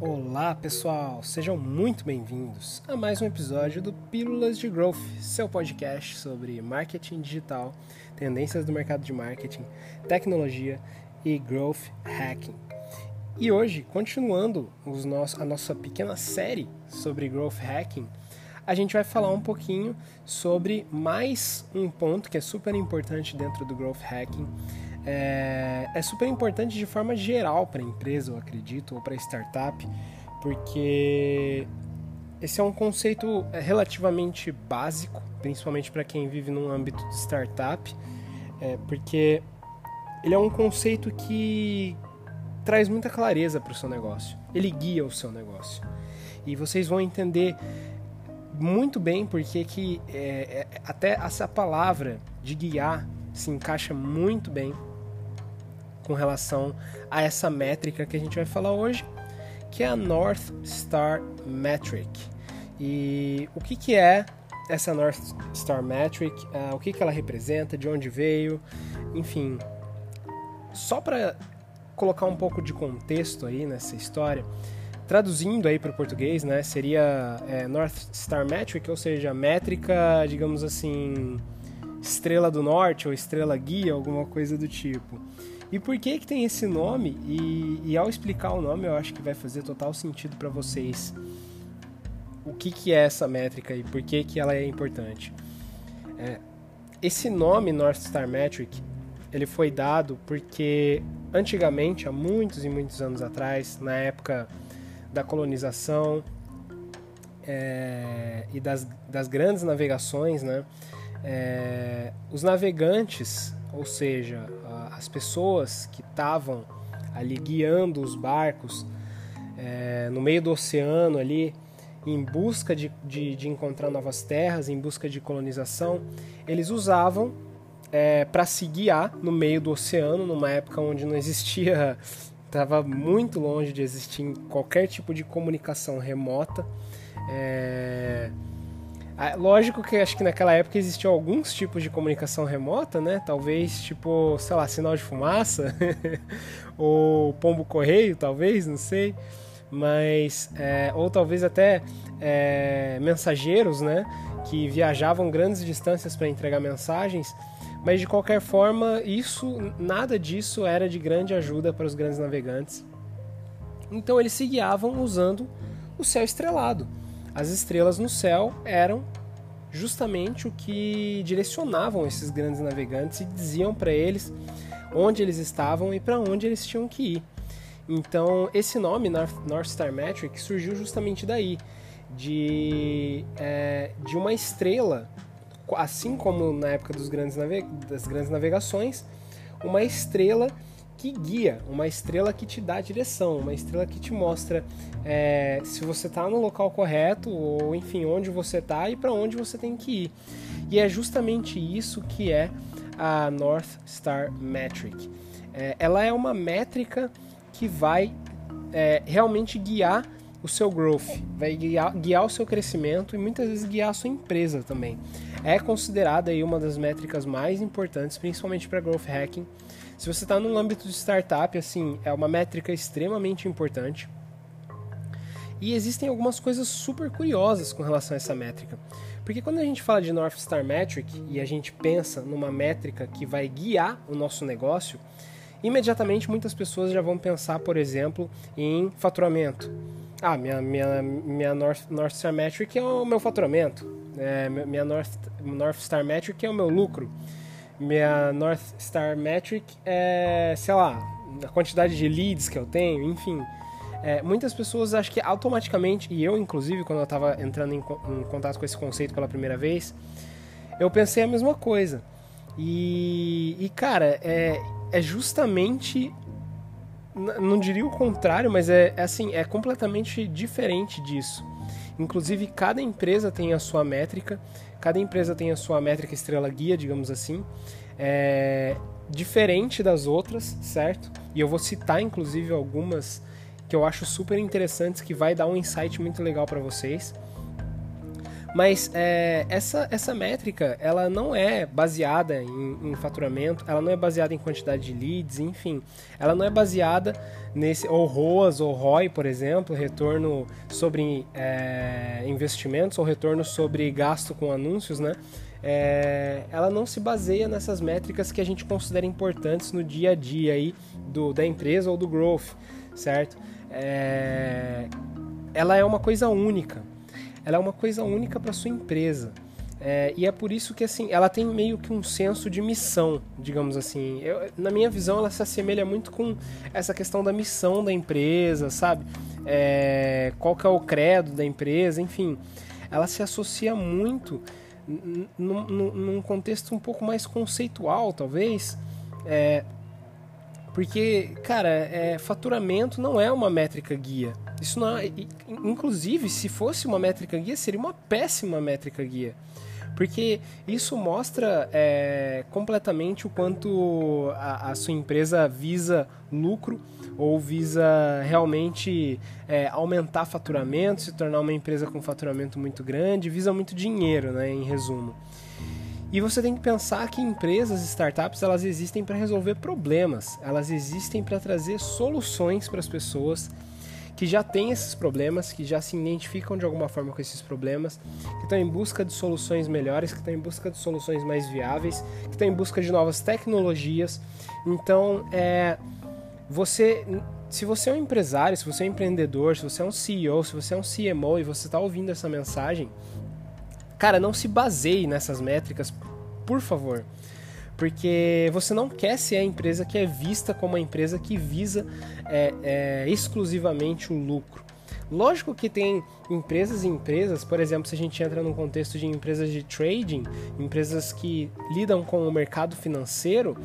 Olá pessoal, sejam muito bem-vindos a mais um episódio do Pílulas de Growth, seu podcast sobre marketing digital, tendências do mercado de marketing, tecnologia e growth hacking. E hoje, continuando a nossa pequena série sobre growth hacking, a gente vai falar um pouquinho sobre mais um ponto que é super importante dentro do growth hacking, é, é super importante de forma geral para a empresa, eu acredito, ou para a startup, porque esse é um conceito é, relativamente básico, principalmente para quem vive num âmbito de startup, é, porque ele é um conceito que traz muita clareza para o seu negócio, ele guia o seu negócio. E vocês vão entender muito bem porque que é, é, até essa palavra de guiar se encaixa muito bem com relação a essa métrica que a gente vai falar hoje, que é a North Star Metric. E o que, que é essa North Star Metric? Uh, o que, que ela representa? De onde veio? Enfim, só para colocar um pouco de contexto aí nessa história, traduzindo aí para o português, né, seria é, North Star Metric, ou seja, métrica, digamos assim, estrela do norte ou estrela guia, alguma coisa do tipo. E por que que tem esse nome? E, e ao explicar o nome, eu acho que vai fazer total sentido para vocês o que, que é essa métrica e por que, que ela é importante. É, esse nome North Star Metric ele foi dado porque antigamente, há muitos e muitos anos atrás, na época da colonização é, e das, das grandes navegações, né, é, os navegantes, ou seja, as pessoas que estavam ali guiando os barcos é, no meio do oceano ali, em busca de, de, de, encontrar novas terras, em busca de colonização, eles usavam é, para se guiar no meio do oceano, numa época onde não existia, estava muito longe de existir qualquer tipo de comunicação remota. É, lógico que acho que naquela época existiam alguns tipos de comunicação remota, né? Talvez tipo, sei lá, sinal de fumaça ou pombo correio, talvez, não sei. Mas é, ou talvez até é, mensageiros, né? Que viajavam grandes distâncias para entregar mensagens. Mas de qualquer forma, isso, nada disso era de grande ajuda para os grandes navegantes. Então eles se guiavam usando o céu estrelado as estrelas no céu eram justamente o que direcionavam esses grandes navegantes e diziam para eles onde eles estavam e para onde eles tinham que ir. Então, esse nome, North Star Metric, surgiu justamente daí, de, é, de uma estrela, assim como na época dos grandes das grandes navegações, uma estrela que guia, uma estrela que te dá direção, uma estrela que te mostra é, se você está no local correto ou enfim onde você está e para onde você tem que ir. E é justamente isso que é a North Star Metric. É, ela é uma métrica que vai é, realmente guiar o seu growth, vai guiar, guiar o seu crescimento e muitas vezes guiar a sua empresa também. É considerada aí uma das métricas mais importantes, principalmente para growth hacking se você está num âmbito de startup, assim, é uma métrica extremamente importante. E existem algumas coisas super curiosas com relação a essa métrica. Porque quando a gente fala de North Star Metric e a gente pensa numa métrica que vai guiar o nosso negócio, imediatamente muitas pessoas já vão pensar, por exemplo, em faturamento. Ah, minha, minha, minha North, North Star Metric é o meu faturamento. É, minha North, North Star Metric é o meu lucro minha North Star Metric é, sei lá, a quantidade de leads que eu tenho, enfim. É, muitas pessoas acham que automaticamente, e eu inclusive, quando eu estava entrando em, em, contato com esse conceito pela primeira vez, eu pensei a mesma coisa. E, e cara, é, é justamente. Não diria o contrário, mas é, é assim, é completamente diferente disso. Inclusive, cada empresa tem a sua métrica, cada empresa tem a sua métrica estrela guia, digamos assim, é, diferente das outras, certo? E eu vou citar, inclusive, algumas que eu acho super interessantes, que vai dar um insight muito legal para vocês. Mas é, essa, essa métrica, ela não é baseada em, em, faturamento, ela não é baseada em quantidade de leads, enfim. Ela não é baseada nesse, ou ROAS ou ROI, por exemplo, retorno sobre é, investimentos ou retorno sobre gasto com anúncios, né? É, ela não se baseia nessas métricas que a gente considera importantes no dia a dia aí do, da empresa ou do growth, certo? É, ela é uma coisa única ela é uma coisa única para sua empresa. É, e é por isso que assim, ela tem meio que um senso de missão, digamos assim. Eu, na minha visão, ela se assemelha muito com essa questão da missão da empresa, sabe? É, qual que é o credo da empresa, enfim. Ela se associa muito num, contexto um pouco mais conceitual, talvez. É, porque, cara, é, faturamento não é uma métrica guia. Isso não, é, inclusive, se fosse uma métrica guia, seria uma péssima métrica guia. Porque isso mostra é, completamente o quanto a, a, sua empresa visa lucro ou visa realmente é, aumentar faturamento, se tornar uma empresa com faturamento muito grande, visa muito dinheiro, né, em resumo. E você tem que pensar que empresas, startups, elas existem para resolver problemas, elas existem para trazer soluções para as pessoas que já têm esses problemas, que já se identificam de alguma forma com esses problemas, que estão em busca de soluções melhores, que estão em busca de soluções mais viáveis, que estão em busca de novas tecnologias. Então, é, você, se você é um empresário, se você é um empreendedor, se você é um CEO, se você é um CMO e você está ouvindo essa mensagem, cara, não se baseie nessas métricas, por favor porque você não quer ser a empresa que é vista como a empresa que visa é, é, exclusivamente o lucro. Lógico que tem empresas e empresas, por exemplo, se a gente entra num contexto de empresas de trading, empresas que lidam com o mercado financeiro,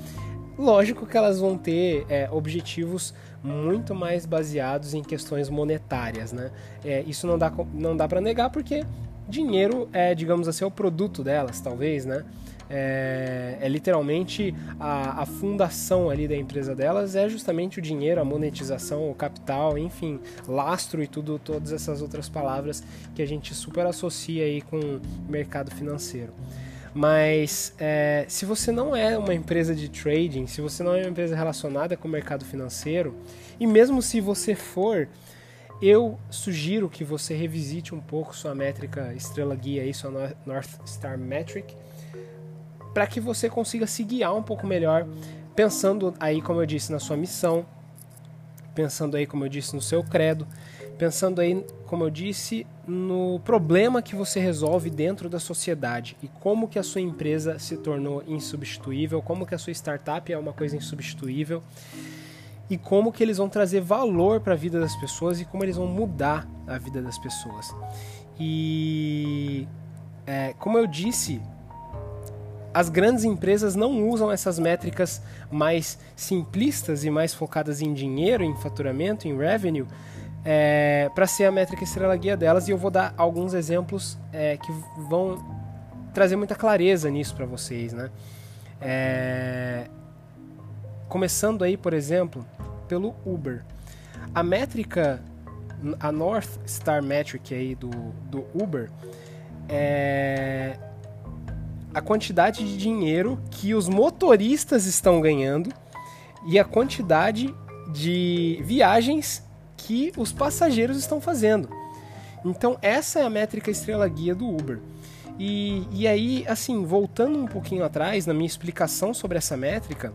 lógico que elas vão ter é, objetivos muito mais baseados em questões monetárias, né? É, isso não dá, não dá para negar porque dinheiro é, digamos assim, é o produto delas, talvez, né? é, é literalmente a, a, fundação ali da empresa delas é justamente o dinheiro, a monetização, o capital, enfim, lastro e tudo, todas essas outras palavras que a gente super associa aí com mercado financeiro. Mas é, se você não é uma empresa de trading, se você não é uma empresa relacionada com o mercado financeiro, e mesmo se você for, eu sugiro que você revisite um pouco sua métrica estrela guia, sua North Star Metric, para que você consiga se guiar um pouco melhor, pensando aí, como eu disse, na sua missão, pensando aí, como eu disse, no seu credo, pensando aí, como eu disse, no problema que você resolve dentro da sociedade e como que a sua empresa se tornou insubstituível, como que a sua startup é uma coisa insubstituível e como que eles vão trazer valor para a vida das pessoas e como eles vão mudar a vida das pessoas. E é, como eu disse as grandes empresas não usam essas métricas mais simplistas e mais focadas em dinheiro, em faturamento, em revenue, é, para ser a métrica estrela guia delas. E eu vou dar alguns exemplos é, que vão trazer muita clareza nisso para vocês, né? É, começando aí, por exemplo, pelo Uber. A métrica, a North Star Metric aí do, do Uber, é, a quantidade de dinheiro que os motoristas estão ganhando e a quantidade de viagens que os passageiros estão fazendo. Então, essa é a métrica estrela guia do Uber. E, e aí, assim, voltando um pouquinho atrás na minha explicação sobre essa métrica,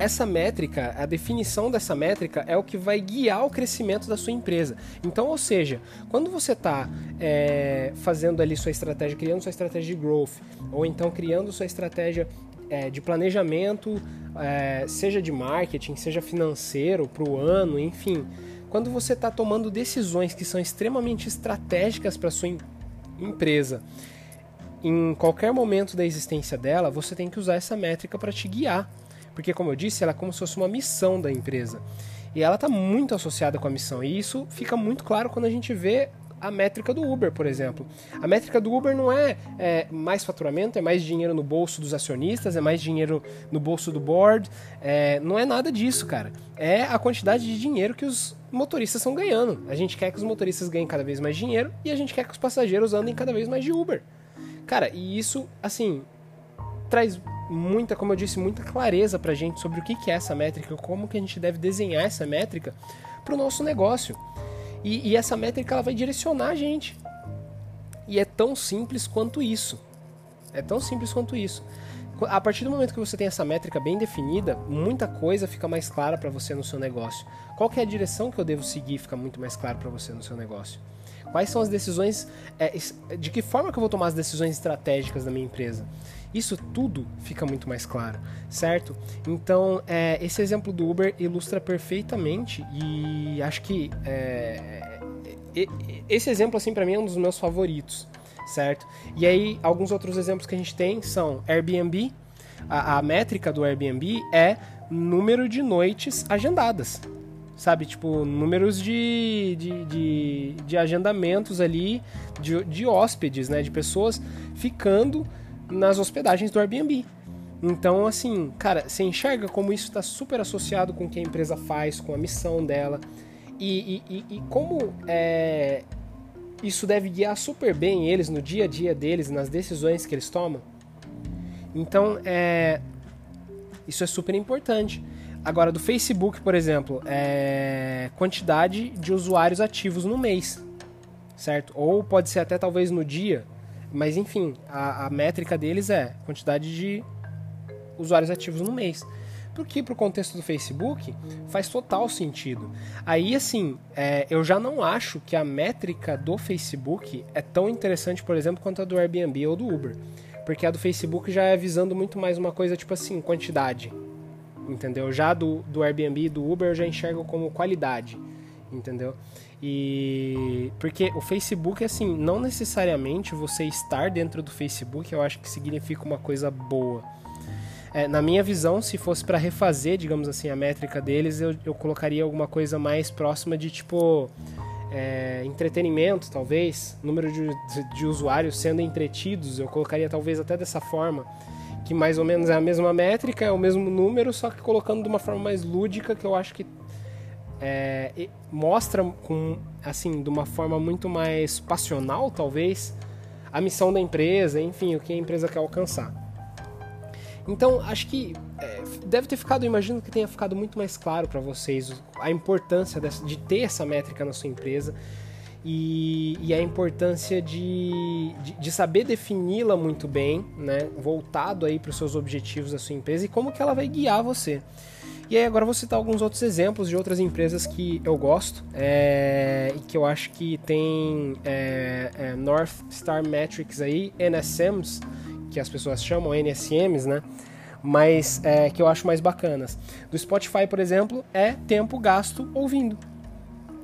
essa métrica, a definição dessa métrica é o que vai guiar o crescimento da sua empresa. Então, ou seja, quando você está é, fazendo ali sua estratégia, criando sua estratégia de growth, ou então criando sua estratégia é, de planejamento, é, seja de marketing, seja financeiro, para o ano, enfim, quando você está tomando decisões que são extremamente estratégicas para sua em empresa, em qualquer momento da existência dela, você tem que usar essa métrica para te guiar porque, como eu disse, ela é como se fosse uma missão da empresa. E ela está muito associada com a missão. E isso fica muito claro quando a gente vê a métrica do Uber, por exemplo. A métrica do Uber não é, é, mais faturamento, é mais dinheiro no bolso dos acionistas, é mais dinheiro no bolso do board. É, não é nada disso, cara. É a quantidade de dinheiro que os motoristas estão ganhando. A gente quer que os motoristas ganhem cada vez mais dinheiro e a gente quer que os passageiros andem cada vez mais de Uber. Cara, e isso, assim, traz muita, como eu disse, muita clareza pra gente sobre o que é essa métrica, como que a gente deve desenhar essa métrica para o nosso negócio. E, e essa métrica ela vai direcionar a gente. E é tão simples quanto isso. É tão simples quanto isso. A partir do momento que você tem essa métrica bem definida, muita coisa fica mais clara para você no seu negócio. Qual é a direção que eu devo seguir fica muito mais claro para você no seu negócio. Quais são as decisões, é, de que forma que eu vou tomar as decisões estratégicas da minha empresa. Isso tudo fica muito mais claro, certo? Então, é, esse exemplo do Uber ilustra perfeitamente e acho que é, esse exemplo, assim, para mim é um dos meus favoritos, certo? E aí, alguns outros exemplos que a gente tem são Airbnb. A, a métrica do Airbnb é número de noites agendadas, sabe? Tipo, números de, de, de, de agendamentos ali de, de hóspedes, né? De pessoas ficando nas hospedagens do Airbnb. Então, assim, cara, você enxerga como isso está super associado com o que a empresa faz, com a missão dela. E, e, e como é, isso deve guiar super bem eles no dia a dia deles, nas decisões que eles tomam. Então, é, isso é super importante. Agora, do Facebook, por exemplo, é quantidade de usuários ativos no mês, certo? Ou pode ser até talvez no dia, mas enfim, a, a métrica deles é quantidade de usuários ativos no mês. Porque para o contexto do Facebook faz total sentido. Aí, assim, é, eu já não acho que a métrica do Facebook é tão interessante, por exemplo, quanto a do Airbnb ou do Uber. Porque a do Facebook já é visando muito mais uma coisa tipo assim, quantidade. Entendeu? Já do, do Airbnb e do Uber eu já enxergo como qualidade. Entendeu? E porque o Facebook assim, não necessariamente você estar dentro do Facebook, eu acho que significa uma coisa boa. É, na minha visão, se fosse para refazer, digamos assim, a métrica deles, eu, eu colocaria alguma coisa mais próxima de tipo é, entretenimento, talvez, número de, de, usuários sendo entretidos, eu colocaria talvez até dessa forma, que mais ou menos é a mesma métrica, é o mesmo número, só que colocando de uma forma mais lúdica, que eu acho que é, mostra com assim de uma forma muito mais passional talvez a missão da empresa enfim o que a empresa quer alcançar. Então acho que é, deve ter ficado imagino que tenha ficado muito mais claro para vocês a importância dessa, de ter essa métrica na sua empresa e, e a importância de, de, de saber defini-la muito bem né voltado aí para os seus objetivos da sua empresa e como que ela vai guiar você e aí agora vou citar alguns outros exemplos de outras empresas que eu gosto é, e que eu acho que tem é, é, North Star Metrics aí, NSMs, que as pessoas chamam NSMs, né? Mas é, que eu acho mais bacanas. Do Spotify, por exemplo, é tempo gasto ouvindo.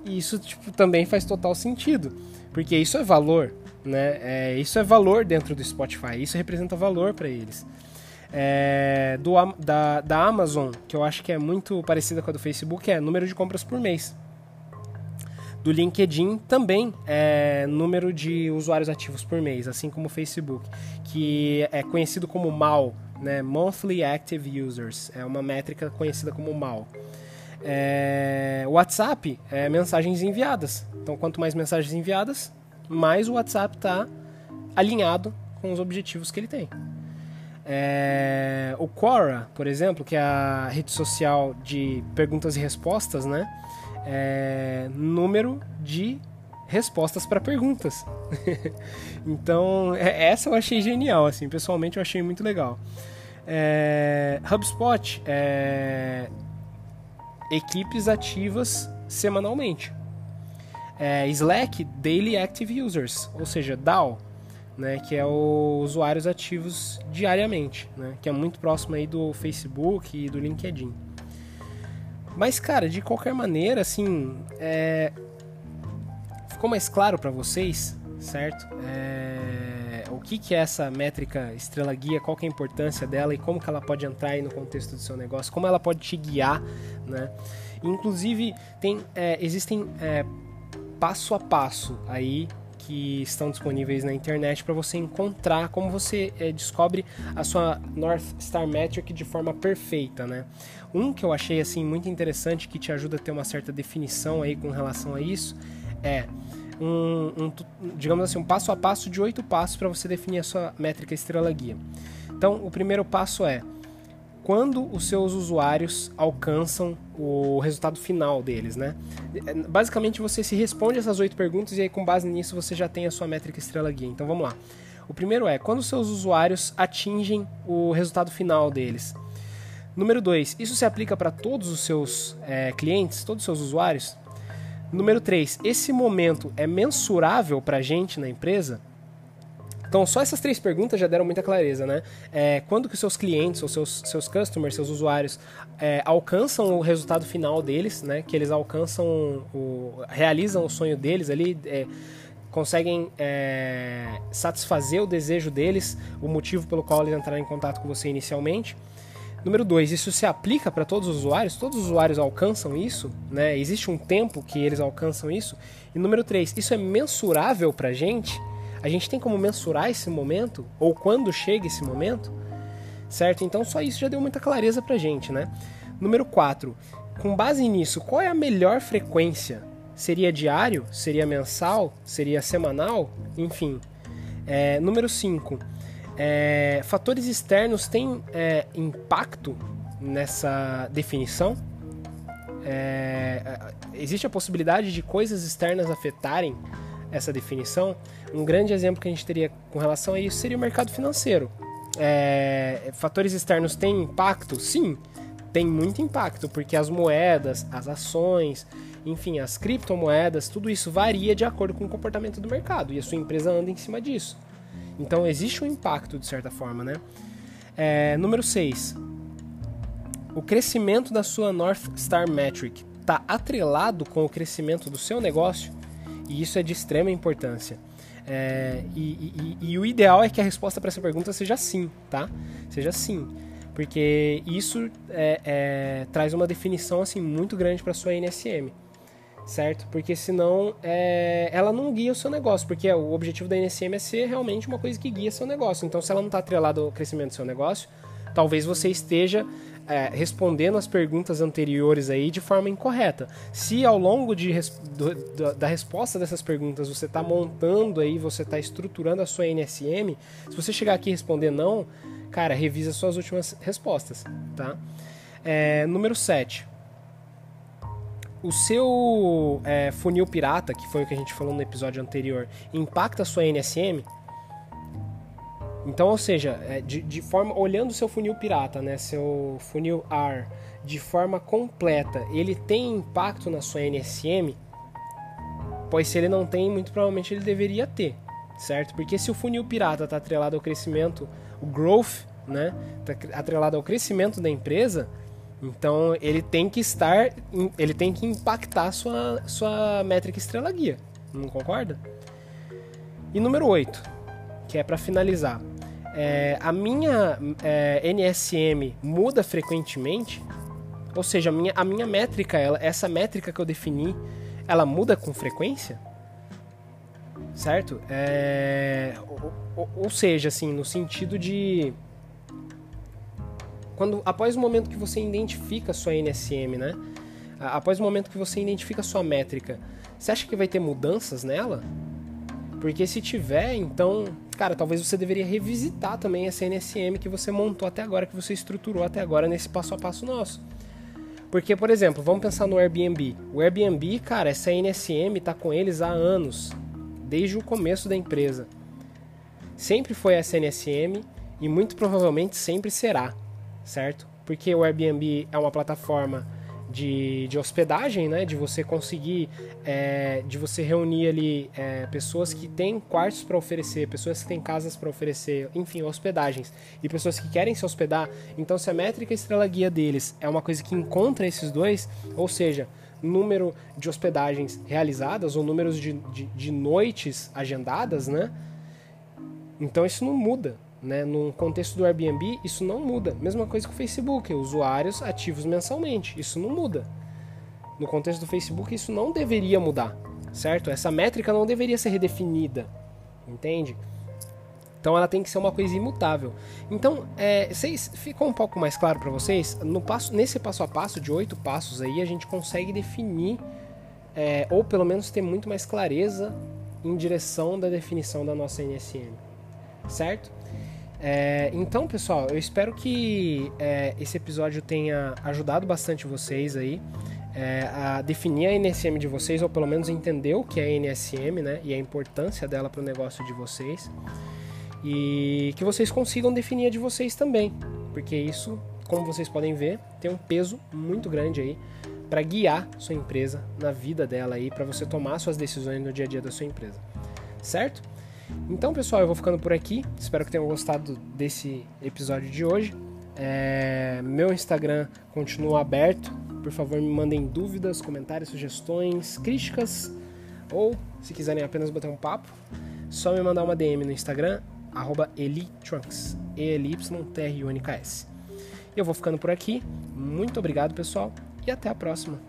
E isso tipo, também faz total sentido, porque isso é valor, né? É, isso é valor dentro do Spotify, isso representa valor para eles é, do, da, da Amazon, que eu acho que é muito parecida com a do Facebook, é número de compras por mês. Do LinkedIn também é número de usuários ativos por mês, assim como o Facebook, que é conhecido como MAU, né? Monthly Active Users, é uma métrica conhecida como MAU. É, WhatsApp é mensagens enviadas. Então, quanto mais mensagens enviadas, mais o WhatsApp está alinhado com os objetivos que ele tem. É, o Quora, por exemplo, que é a rede social de perguntas e respostas, né? É, número de respostas para perguntas. então, é, essa eu achei genial, assim, pessoalmente eu achei muito legal. É, HubSpot, é, equipes ativas semanalmente. É, Slack, Daily Active Users, ou seja, DAO né, que é o usuários ativos diariamente, né, que é muito próximo aí do Facebook e do LinkedIn. Mas, cara, de qualquer maneira, assim, é... ficou mais claro para vocês, certo? É... O que, que é essa métrica estrela guia, qual que é a importância dela e como que ela pode entrar aí no contexto do seu negócio, como ela pode te guiar, né? Inclusive, tem, é, existem é, passo a passo aí que estão disponíveis na internet para você encontrar como você é, descobre a sua North Star Metric de forma perfeita, né? Um que eu achei assim muito interessante que te ajuda a ter uma certa definição aí com relação a isso é um, um digamos assim um passo a passo de oito passos para você definir a sua métrica estrela guia. Então, o primeiro passo é quando os seus usuários alcançam o resultado final deles, né? Basicamente você se responde essas oito perguntas e aí com base nisso você já tem a sua métrica estrela guia. Então vamos lá. O primeiro é quando os seus usuários atingem o resultado final deles. Número dois, isso se aplica para todos os seus é, clientes, todos os seus usuários? Número três, esse momento é mensurável para a gente na empresa? Então, só essas três perguntas já deram muita clareza, né? É, quando que os seus clientes, ou seus, seus customers, seus usuários, é, alcançam o resultado final deles, né? Que eles alcançam, o, realizam o sonho deles ali, é, conseguem é, satisfazer o desejo deles, o motivo pelo qual eles entraram em contato com você inicialmente. Número dois, isso se aplica para todos os usuários? Todos os usuários alcançam isso? Né? Existe um tempo que eles alcançam isso? E número três, isso é mensurável para a gente? A gente tem como mensurar esse momento? Ou quando chega esse momento? Certo? Então só isso já deu muita clareza pra gente, né? Número 4. Com base nisso, qual é a melhor frequência? Seria diário? Seria mensal? Seria semanal? Enfim. É, número 5. É, fatores externos têm é, impacto nessa definição? É, existe a possibilidade de coisas externas afetarem essa definição, um grande exemplo que a gente teria com relação a isso seria o mercado financeiro. É, fatores externos têm impacto? Sim, tem muito impacto, porque as moedas, as ações, enfim, as criptomoedas, tudo isso varia de acordo com o comportamento do mercado e a sua empresa anda em cima disso. Então existe um impacto de certa forma, né? É, número 6. O crescimento da sua North Star Metric está atrelado com o crescimento do seu negócio? E isso é de extrema importância. É, e, e, e, o ideal é que a resposta para essa pergunta seja sim, tá? Seja sim. Porque isso é, é, traz uma definição assim muito grande para sua NSM, certo? Porque senão é, ela não guia o seu negócio, porque o objetivo da NSM é ser realmente uma coisa que guia seu negócio. Então, se ela não está atrelada ao crescimento do seu negócio, talvez você esteja é, respondendo as perguntas anteriores aí de forma incorreta. Se ao longo de, do, da resposta dessas perguntas você está montando aí, você está estruturando a sua NSM, se você chegar aqui e responder não, cara, revisa suas últimas respostas, tá? É, número 7. O seu é, funil pirata, que foi o que a gente falou no episódio anterior, impacta a sua NSM? Então, ou seja, é, de, de forma olhando seu funil pirata, né, seu funil AR, de forma completa, ele tem impacto na sua NSM? Pois se ele não tem, muito provavelmente ele deveria ter, certo? Porque se o funil pirata está atrelado ao crescimento, o growth, né, está atrelado ao crescimento da empresa, então ele tem que estar, ele tem que impactar sua sua métrica estrela guia, não concorda? E número 8, que é para finalizar é, a minha é, NSM muda frequentemente, ou seja, a minha, a minha métrica, ela, essa métrica que eu defini, ela muda com frequência? Certo? É, ou, ou, seja, assim, no sentido de quando após o momento que você identifica sua NSM, né? Após o momento que você identifica sua métrica, você acha que vai ter mudanças nela? Porque se tiver, então cara, talvez você deveria revisitar também essa NSM que você montou até agora, que você estruturou até agora nesse passo a passo nosso. Porque, por exemplo, vamos pensar no Airbnb. O Airbnb, cara, essa NSM tá com eles há anos, desde o começo da empresa. Sempre foi essa NSM e muito provavelmente sempre será, certo? Porque o Airbnb é uma plataforma de, de hospedagem, né? De você conseguir, é, de você reunir ali é, pessoas que têm quartos para oferecer, pessoas que têm casas para oferecer, enfim, hospedagens e pessoas que querem se hospedar. Então, se a métrica estrela guia deles é uma coisa que encontra esses dois, ou seja, número de hospedagens realizadas ou números de, de, de noites agendadas, né? Então isso não muda. Né? No contexto do Airbnb, isso não muda. Mesma coisa com o Facebook, usuários ativos mensalmente. Isso não muda. No contexto do Facebook, isso não deveria mudar, certo? Essa métrica não deveria ser redefinida, entende? Então ela tem que ser uma coisa imutável. Então, é, vocês, ficou um pouco mais claro para vocês? No passo, nesse passo a passo de oito passos aí, a gente consegue definir, é, ou pelo menos ter muito mais clareza em direção da definição da nossa NSM, certo? É, então, pessoal, eu espero que é, esse episódio tenha ajudado bastante vocês aí é, a definir a NSM de vocês, ou pelo menos entender o que é a NSM, né? E a importância dela para o negócio de vocês. E que vocês consigam definir a de vocês também, porque isso, como vocês podem ver, tem um peso muito grande aí para guiar sua empresa na vida dela aí, para você tomar suas decisões no dia a dia da sua empresa. Certo? Então, pessoal, eu vou ficando por aqui. Espero que tenham gostado desse episódio de hoje. É, meu Instagram continua aberto. Por favor, me mandem dúvidas, comentários, sugestões, críticas ou, se quiserem apenas bater um papo, só me mandar uma DM no Instagram, Elitrunks, E-L-Y-T-R-U-N-K-S. Eu vou ficando por aqui. Muito obrigado, pessoal, e até a próxima.